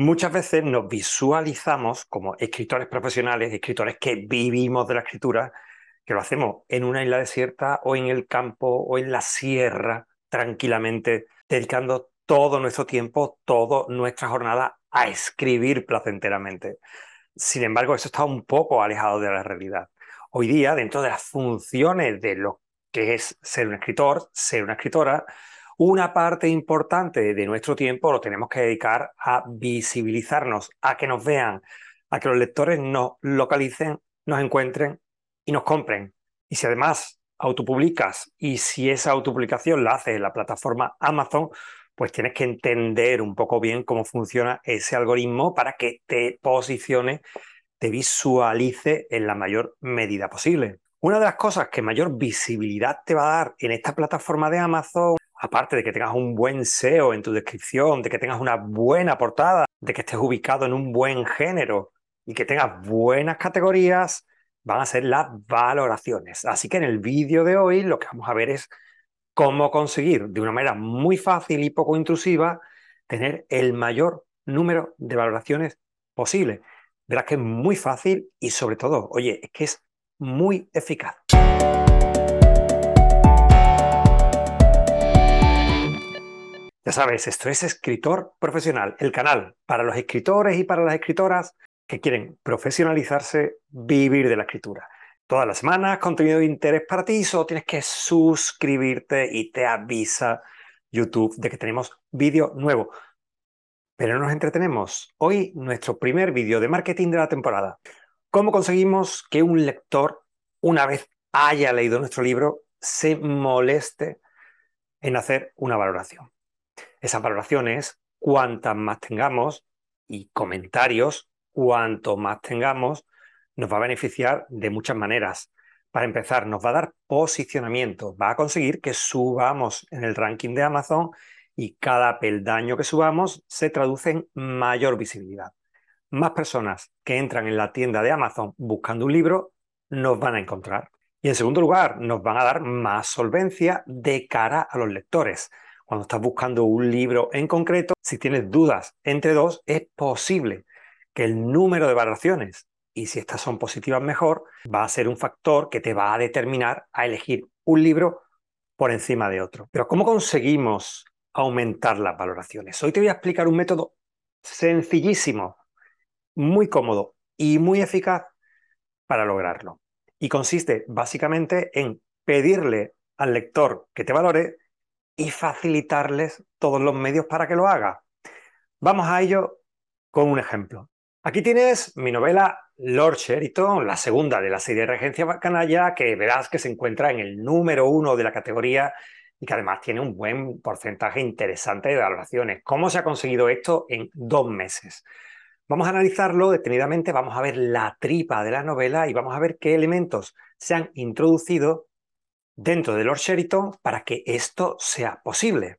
Muchas veces nos visualizamos como escritores profesionales, escritores que vivimos de la escritura, que lo hacemos en una isla desierta o en el campo o en la sierra, tranquilamente, dedicando todo nuestro tiempo, toda nuestra jornada a escribir placenteramente. Sin embargo, eso está un poco alejado de la realidad. Hoy día, dentro de las funciones de lo que es ser un escritor, ser una escritora, una parte importante de nuestro tiempo lo tenemos que dedicar a visibilizarnos, a que nos vean, a que los lectores nos localicen, nos encuentren y nos compren. Y si además autopublicas y si esa autopublicación la haces en la plataforma Amazon, pues tienes que entender un poco bien cómo funciona ese algoritmo para que te posicione, te visualice en la mayor medida posible. Una de las cosas que mayor visibilidad te va a dar en esta plataforma de Amazon aparte de que tengas un buen SEO en tu descripción, de que tengas una buena portada, de que estés ubicado en un buen género y que tengas buenas categorías, van a ser las valoraciones. Así que en el vídeo de hoy lo que vamos a ver es cómo conseguir de una manera muy fácil y poco intrusiva tener el mayor número de valoraciones posible. Verás que es muy fácil y sobre todo, oye, es que es muy eficaz. Ya sabes, esto es Escritor Profesional, el canal para los escritores y para las escritoras que quieren profesionalizarse, vivir de la escritura. Todas las semanas, contenido de interés para ti, solo tienes que suscribirte y te avisa YouTube de que tenemos vídeo nuevo. Pero no nos entretenemos. Hoy nuestro primer vídeo de marketing de la temporada. ¿Cómo conseguimos que un lector, una vez haya leído nuestro libro, se moleste en hacer una valoración? Esas valoraciones, cuantas más tengamos y comentarios, cuanto más tengamos, nos va a beneficiar de muchas maneras. Para empezar, nos va a dar posicionamiento, va a conseguir que subamos en el ranking de Amazon y cada peldaño que subamos se traduce en mayor visibilidad. Más personas que entran en la tienda de Amazon buscando un libro nos van a encontrar. Y en segundo lugar, nos van a dar más solvencia de cara a los lectores cuando estás buscando un libro en concreto, si tienes dudas entre dos, es posible que el número de valoraciones, y si estas son positivas mejor, va a ser un factor que te va a determinar a elegir un libro por encima de otro. Pero ¿cómo conseguimos aumentar las valoraciones? Hoy te voy a explicar un método sencillísimo, muy cómodo y muy eficaz para lograrlo. Y consiste básicamente en pedirle al lector que te valore y facilitarles todos los medios para que lo haga. Vamos a ello con un ejemplo. Aquí tienes mi novela Lord Sheriton, la segunda de la serie Regencia Canalla, que verás que se encuentra en el número uno de la categoría y que además tiene un buen porcentaje interesante de valoraciones. ¿Cómo se ha conseguido esto en dos meses? Vamos a analizarlo detenidamente, vamos a ver la tripa de la novela y vamos a ver qué elementos se han introducido dentro de Lord Sheriton para que esto sea posible.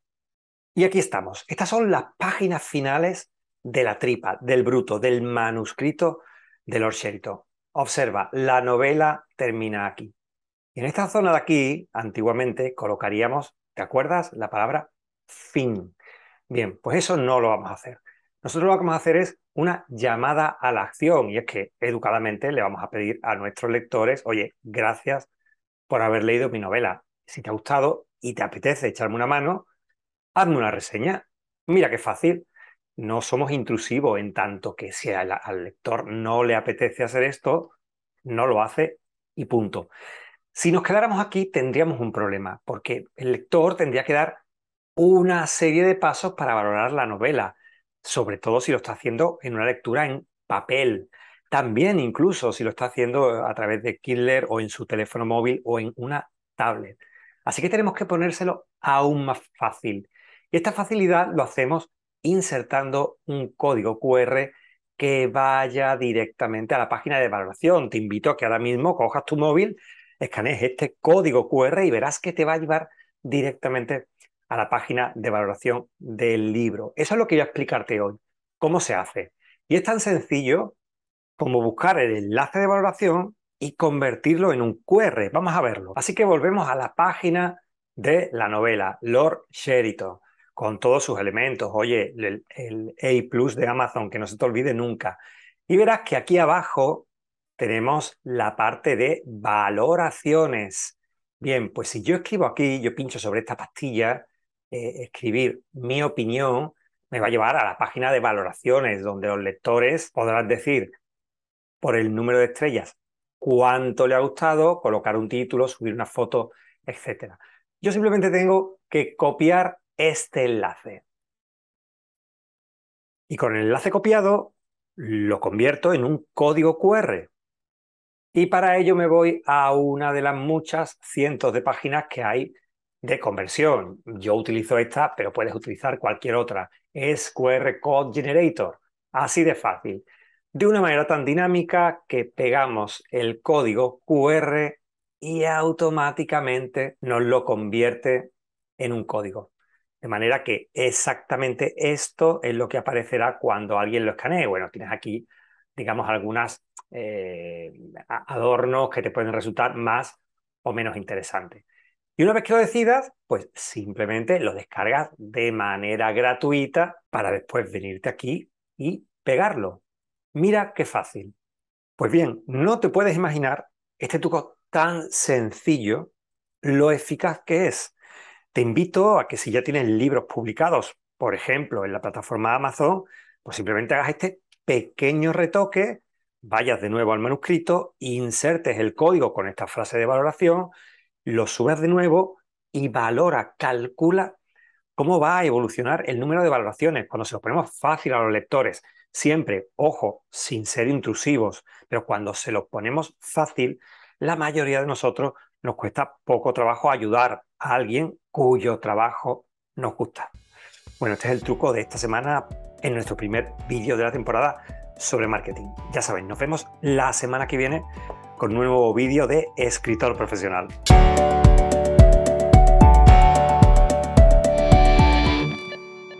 Y aquí estamos. Estas son las páginas finales de la tripa, del bruto, del manuscrito de Lord Sheriton. Observa, la novela termina aquí. Y en esta zona de aquí, antiguamente, colocaríamos, ¿te acuerdas? La palabra fin. Bien, pues eso no lo vamos a hacer. Nosotros lo que vamos a hacer es una llamada a la acción y es que educadamente le vamos a pedir a nuestros lectores, oye, gracias por haber leído mi novela. Si te ha gustado y te apetece echarme una mano, hazme una reseña. Mira qué fácil. No somos intrusivos en tanto que si al, lector no le apetece hacer esto, no lo hace y punto. Si nos quedáramos aquí tendríamos un problema, porque el lector tendría que dar una serie de pasos para valorar la novela, sobre todo si lo está haciendo en una lectura en papel. También incluso si lo está haciendo a través de Kindle o en su teléfono móvil o en una tablet. Así que tenemos que ponérselo aún más fácil. Y esta facilidad lo hacemos insertando un código QR que vaya directamente a la página de valoración. Te invito a que ahora mismo cojas tu móvil, escanees este código QR y verás que te va a llevar directamente a la página de valoración del libro. Eso es lo que voy a explicarte hoy. ¿Cómo se hace? Y es tan sencillo como buscar el enlace de valoración y convertirlo en un QR. Vamos a verlo. Así que volvemos a la página de la novela, Lord Sheriton. con todos sus elementos. Oye, el, el A Plus de Amazon, que no se te olvide nunca. Y verás que aquí abajo tenemos la parte de valoraciones. Bien, pues si yo escribo aquí, yo pincho sobre esta pastilla, eh, escribir mi opinión, me va a llevar a la página de valoraciones, donde los lectores podrán decir por el número de estrellas cuánto le ha gustado, colocar un título, subir una foto, etc. Yo simplemente tengo que copiar este enlace. Y con el enlace copiado lo convierto en un código QR. Y para ello me voy a una de las muchas cientos de páginas que hay de conversión. Yo utilizo esta, pero puedes utilizar cualquier otra. Es QR Code Generator. Así de fácil. De una manera tan dinámica que pegamos el código QR y automáticamente nos lo convierte en un código. De manera que exactamente esto es lo que aparecerá cuando alguien lo escanee. Bueno, tienes aquí, digamos, algunas eh, adornos que te pueden resultar más o menos interesantes. Y una vez que lo decidas, pues simplemente lo descargas de manera gratuita para después venirte aquí y pegarlo. Mira qué fácil. Pues bien, no te puedes imaginar este truco tan sencillo, lo eficaz que es. Te invito a que si ya tienes libros publicados, por ejemplo, en la plataforma Amazon, pues simplemente hagas este pequeño retoque vayas de nuevo al manuscrito, insertes el código con esta frase de valoración, lo subes de nuevo y valora, calcula cómo va a evolucionar el número de valoraciones cuando se lo ponemos fácil a los lectores. Siempre, ojo, sin ser intrusivos, pero cuando se lo ponemos fácil, la mayoría de nosotros nos cuesta poco trabajo ayudar a alguien cuyo trabajo nos gusta. Bueno, este es el truco de esta semana en nuestro primer vídeo de la temporada sobre marketing. Ya saben, nos vemos la semana que viene con un nuevo vídeo de escritor profesional.